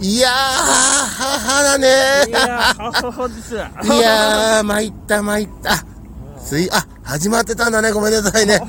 いやー、母だねいやー、母です。いやー、参った参った。すい、あ、始まってたんだね。ごめんなさいね。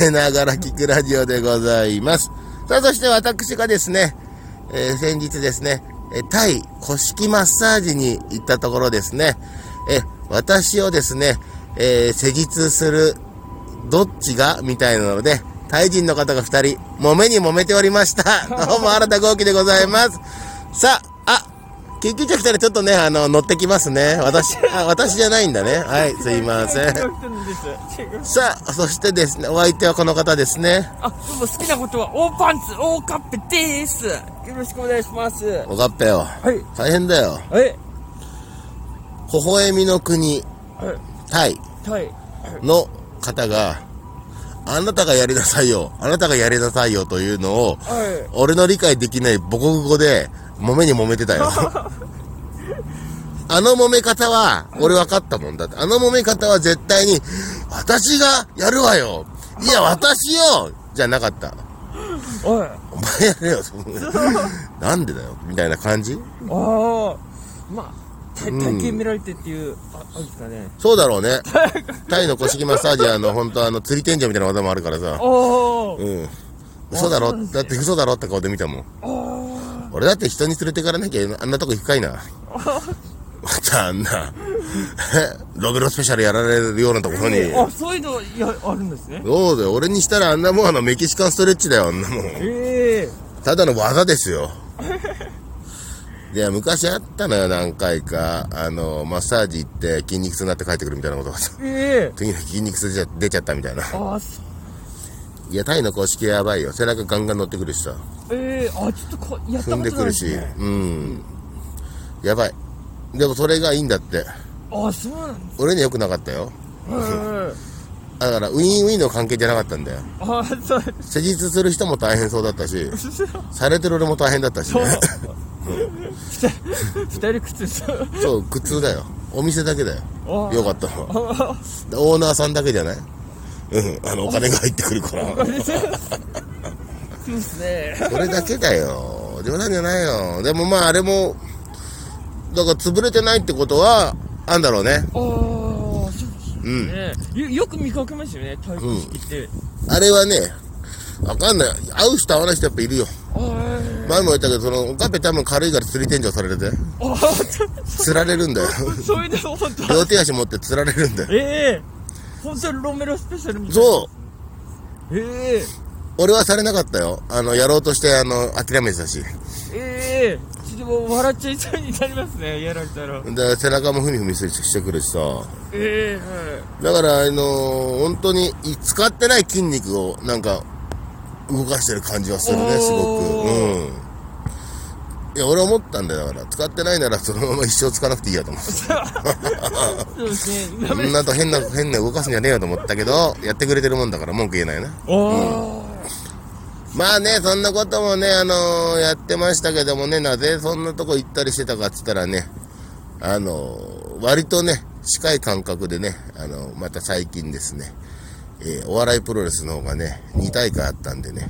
寝ながら聞くラジオでございます。さあ、そして私がですね、えー先日ですね、えータイ古式マッサージに行ったところですね、えー私をですね、えー施術する、どっちがみたいなので、タイ人の方が二人、揉めに揉めておりました。どうも、新田豪輝でございます。さあ、あ、救急車来たらちょっとね、あの、乗ってきますね。私、あ、私じゃないんだね。はい、すいません。さあ、そしてですね、お相手はこの方ですね。あ、どうも好きなことは、大パンツ、大カッペです。よろしくお願いします。おかっぺよ。はい。大変だよ。はい。微笑みの国、はい。タイはい。の方が、あなたがやりなさいよ。あなたがやりなさいよというのを、はい。俺の理解できない母国語で、揉めに揉めてたよ。あの揉め方は、俺分かったもんだって。あの揉め方は絶対に、私がやるわよ。いや、私よじゃなかった。おい。お前やれよ。なんでだよ。みたいな感じ？ああ。まあ、体体型見られてっていう、あ、あるんですかね。そうだろうね。タイの古式マッサージあの、本当あの、釣り天井みたいな技もあるからさ。おー。うん。嘘だろ？だって嘘だろ？って顔で見たもん。俺だって人に連れてかれなきゃあんなとこ行くかいな。またあんな、ロベロスペシャルやられるようなところに。あ、そういうの、や、あるんですね。そうだよ。俺にしたらあんなもんあのメキシカンストレッチだよ、あんなもん。ええただの技ですよ。いや、昔あったのよ、何回か。あの、マッサージ行って筋肉痛になって帰ってくるみたいなことがさ。ええ次の日筋肉痛出ちゃ出ちゃったみたいな。あ、そう。いや、タイの公式やばいよ。背中ガンガン乗ってくるしさ。ええあ、ちょっとこ、やったことない踏んでくるし。うん。やばい。でもそれがいいんだって。あ、そうなんで俺には良くなかったよ。すね。だから、ウィンウィンの関係じゃなかったんだよ。あ、そう。施術する人も大変そうだったし、されてる俺も大変だったしね。二人靴です。そう、苦痛だよ。お店だけだよ。あよかったのは。オーナーさんだけじゃない？うん。あの、お金が入ってくるから。そうですね。それだけだよ。冗談じゃないよ。でもまあ、あれも、だから潰れてないってことは、あんだろうね。ああ、そうですうん。ね。よよく見かけますよね、体育式って。あれはね、わかんない。会う人会わない人やっぱいるよ。あ前も言ったけど、その、おかっぺ多分軽いから釣り天井されてて、あ、釣られるんだよ。そういうの本当。両手足持って釣られるんだよ。ええ本当にロメロスペシャルみたいな。そう。ええ俺はされなかったよ。あの、やろうとして、あの、諦めてたし。ええちょっともう笑っちゃいそうになりますね、やられたら。で、背中もふみふみしてくるしさ。ええだから、あの本当に、い使ってない筋肉を、なんか、動かしてる感じはするね、すごく。うん。いや、俺思ったんだよ。だから、使ってないなら、そのまま一生使わなくていいやと思って。そうですね。そんなと変な、変な動かすんじゃねえよと思ったけど、やってくれてるもんだから文句言えないね。おー。まあね、そんなこともね、あのーやってましたけどもね、なぜそんなとこ行ったりしてたかっつったらね、あのー割とね、近い感覚でね、あのーまた最近ですね、えーお笑いプロレスの方がね、2大会あったんでね、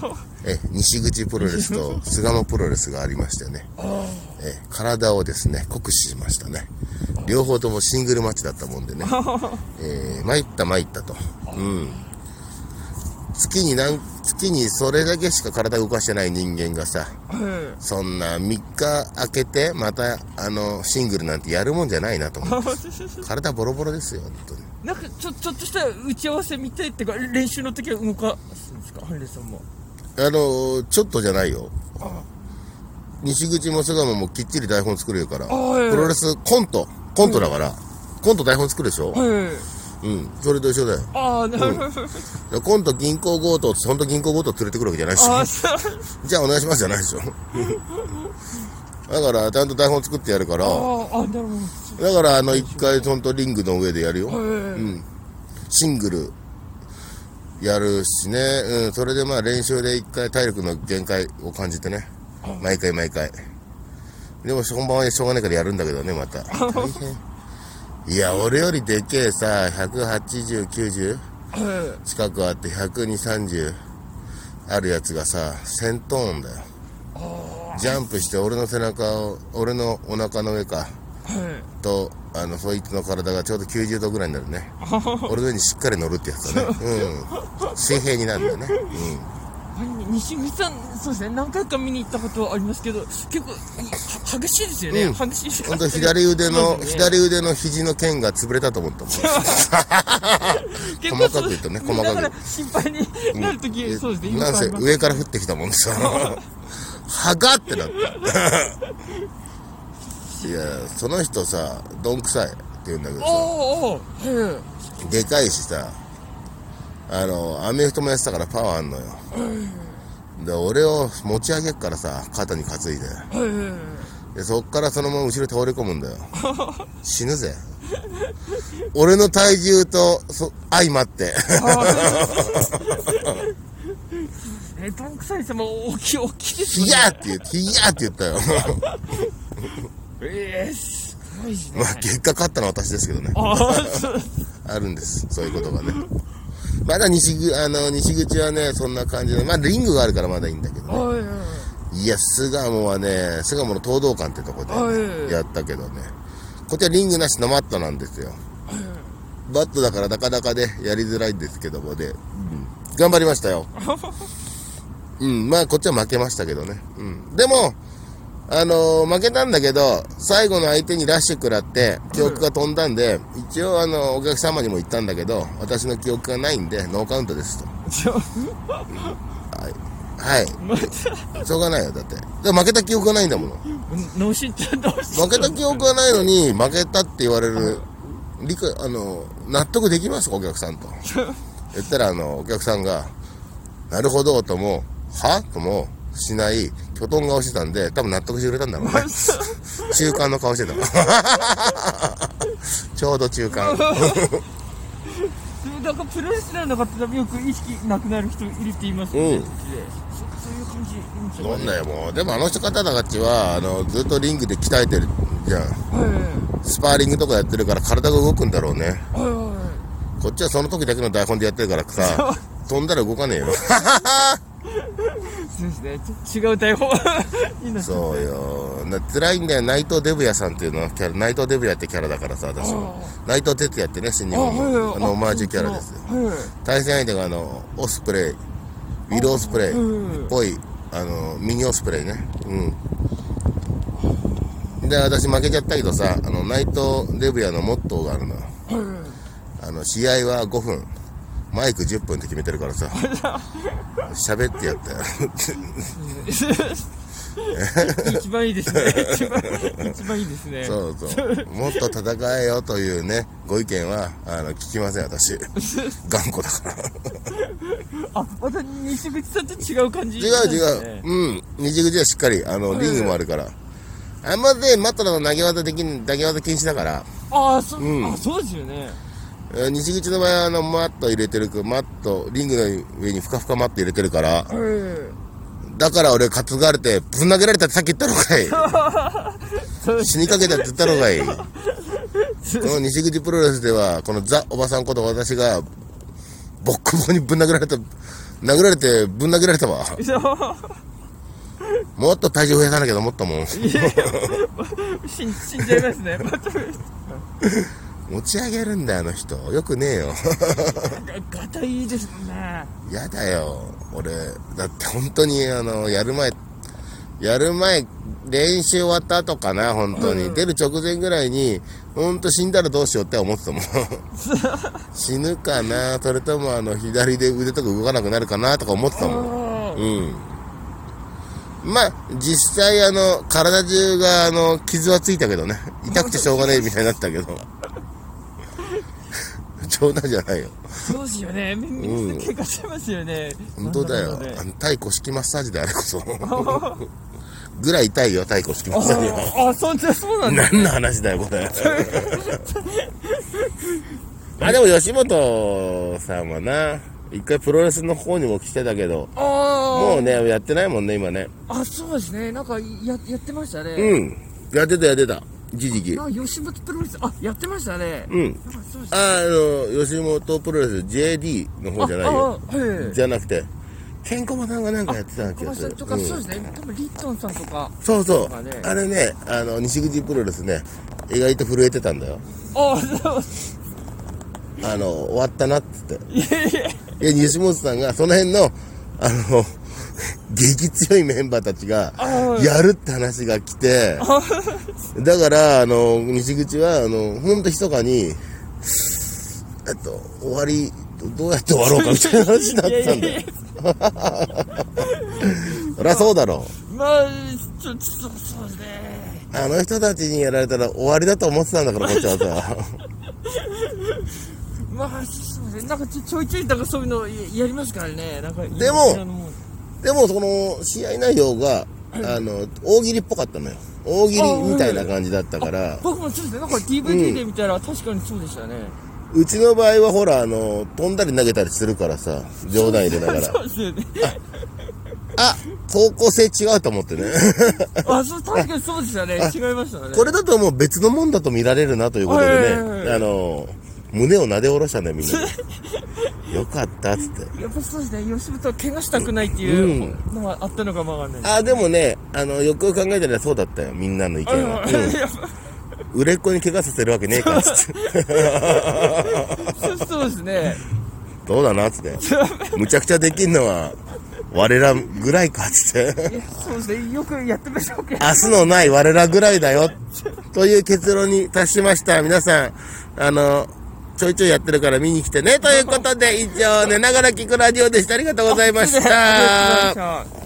え西口プロレスと巣鴨プロレスがありましてね、え体をですね、酷使しましたね。両方ともシングルマッチだったもんでね、えー参った参ったと。うん。月に何、月にそれだけしか体動かしてない人間がさ、うんそんな3日空けて、また、あの、シングルなんてやるもんじゃないなと思って。体ボロボロですよ、本当に。なんかちょちょっとした打ち合わせ見てっていうか練習の時は動かすんですか？ハンレさんもあの、ちょっとじゃないよ。西口も巣鴨もきっちり台本作れるから。はいプロレス、コント。コントだから。コント台本作るでしょ？はいうん。それと一緒だよ。ああなるほど、でコント銀行強盗って、本当銀行強盗連れてくるわけじゃないし。ああそうじゃあお願いしますじゃないでしょ。だから、ちゃんと台本作ってやるから。あああなるほだから、あの、一回、ほんとリングの上でやるよ。うん。シングル、やるしね。うん。それでまあ、練習で一回体力の限界を感じてね。毎回毎回。でも、本番はしょうがないからやるんだけどね、また。大変。いや、俺よりでけえさ、180、90はい近くあって、120、30あるやつがさ、1000トーンだよ。あジャンプして俺の背中を俺のお腹の上かはいとあのそいつの体がちょうど90度ぐらいになるね。俺の上にしっかり乗るってやつだね。うん。水平になるんだよね西口さん、そうですね、何回か見に行ったことはありますけど、結構、は激しいですよね、うん。激しい。うん本当左腕の、ね。左腕の肘の腱が潰れたと思ったもん。細かく言うとね細かく。心配になるとき、そうですね、なんせ上から降ってきたもんでさはがってなった いやその人さどんくさいって言うんだけどさ。おーおーはいでかいしさあのアメフトもやってたからパワーあんのよ。で俺を持ち上げっからさ肩に担いで。でそっからそのまま後ろに倒れ込むんだよ。死ぬぜ。俺の体重とそ相まって。え、どんくさい様、大きい、大きいですヒヤーって言ってヒヤーって言ったよ。えー、すごいね。まあ結果勝ったのは私ですけどね。あるんです。そういうことがねまだ西ぐあの西口はねそんな感じでまあリングがあるからまだいいんだけどね。はいはいはい。や巣鴨はね巣鴨の東道館ってとこではい。やったけどね。こっちはリングなしのマットなんですよ。バットだからなかなかねやりづらいんですけどもね、うん。頑張りましたよ。うん。まあこっちは負けましたけどね、うん、でもあのー負けたんだけど最後の相手にラッシュ食らって記憶が飛んだんで、一応あのお客様にも言ったんだけど私の記憶がないんでノーカウントですと。はい。また、しょうがないよだって。で負けた記憶がないんだもの。脳震盪、脳震負けた記憶がないのに負けたって言われる理解あの納得できますかお客さんと。言ったらあのお客さんが「なるほど」とも「は?」ともしないきょとん顔してたんで多分納得してくれたんだろうね。中間の顔してた。ちょうど中間。なんかプロレスラーの方でもよく意識なくなる人いるって言いますよね、うん。そそういう感じ。いいんなねよもう。でもあの人方たちはあのずっとリングで鍛えてるじゃん。はスパーリングとかやってるから体が動くんだろうね。いはいはいはい。こっちはその時だけの台本でやってるからさ飛んだら動かねえよそうですね。ち違う台本。そうよ。な辛いんだよ。内藤デブヤさんっていうのはキャラ内藤デブヤってキャラだからさ私は。内藤哲也ってね新日本のあのオマージュキャラです。よはい対戦相手があのオスプレイ。ウィル・オスプレイ。うんっぽいあのミニオスプレイね。うん。で私負けちゃったけどさあの内藤デブヤのモットーがあるのよ。はあの試合は5分マイク10分って決めてるからさ喋ってやったよい 一番いいですね一番一番いいですねそうそう。もっと戦えよというね、ご意見は、あの、聞きません、私。頑固だから。あまた西口さんと違う感じ違う違う。うん。西口はしっかり、あの、リングもあるから。あんまね、マットの投げ技できん、投げ技禁止だから、ああそ,、うんあそうですよねえー西口の場合は、あの、マット入れてる、マット、リングの上にふかふかマット入れてるから、はいだから俺担がれて、ぶん投げられたってさっき言ったろかい。死にかけたって言ったろかい。この西口プロレスでは、このザ・おばさんこと私が、ボッコボコにぶん殴られた、殴られて、ぶん殴られたわ。もっと体重増やさなきゃと思ったもん。死ん死んじゃいますねまた 持ち上げるんだよ、あの人。よくねえよ。ガガタイいいですねやだよ。俺、だって本当に、あの、やる前、やる前、練習終わった後かな、本当に。うん出る直前ぐらいに、本当死んだらどうしようって思ってたもん。死ぬかな、それともあの、左で腕とか動かなくなるかな、とか思ってたもん。あうん。まあ、実際あの、体中があの、傷はついたけどね。痛くてしょうがねえみたいになったけど。冗談じゃないよ。そうですよねみみんな怪我してますよね本当だよ。あの、太鼓式マッサージであれこそ。ぐらい痛いよ、太鼓式マッサージは。ああそんなそうなんだ何の話だよ、これ。あ、でも吉本さんはな、一回プロレスの方にも来てたけど、あもうね、やってないもんね、今ね。ああそうですねなんかややってましたねうん。やってた、やってた。一時期。なんか吉本プロレスあやってましたねうん。ああの、吉本プロレス JD の方じゃないよ。じゃなくて、ケンコバさんがなんかやってた気がする。小林さんとか、うんそうですね。多分リットンさんとか。そうそうまあれね、あの、西口プロレスね、意外と震えてたんだよ。ああ、そう。あの、終わったなっつって。いやいや。いや、西本さんが、その辺の、あの、激強いメンバーたちがやるって話が来て、だから、あの、西口は、あの、ほんと密かに、えっと、終わり、どうやって終わろうかみたいな話になってたんだよ。そりゃそうだろまあ、ちょっと、そうね。う。あの人たちにやられたら終わりだと思ってたんだから、こっちはさ。まあ、そうですね。なんかちょちょいちょい、なんかそういうのややりますからね。なんか、でもでも、その、試合内容が、あの、大喜利っぽかったのよ。大喜利みたいな感じだったから、僕もそうですね。なんか DVD で見たら確かにそうでしたね。うちの場合はほら、あの、飛んだり投げたりするからさ、冗談入れながら そ。うですよね。あ、方向性違うと思ってね。あ、そう、確かにそうでしたね。違いましたね。これだともう別のもんだと見られるなということでね、いあの、胸を撫で下ろしたね、みんなで。よかった、つって。やっぱそうですね。吉本は怪我したくないっていうのがあったのかもわかんない。あ、でもね、あの、よくよく考えたらそうだったよ、みんなの意見は。うん。売れっ子に怪我させるわけねえから、つって。そうですね。そうだな、つって。むちゃくちゃできんのは、我らぐらいか、つって。そうですね。よくやってましょうけど。明日のない我らぐらいだよ。という結論に達しました。皆さん、あの、ちょいちょいやってるから見に来てね。ということで、以上、寝ながら聞くラジオでした。ありがとうございましありがとうございまたし。た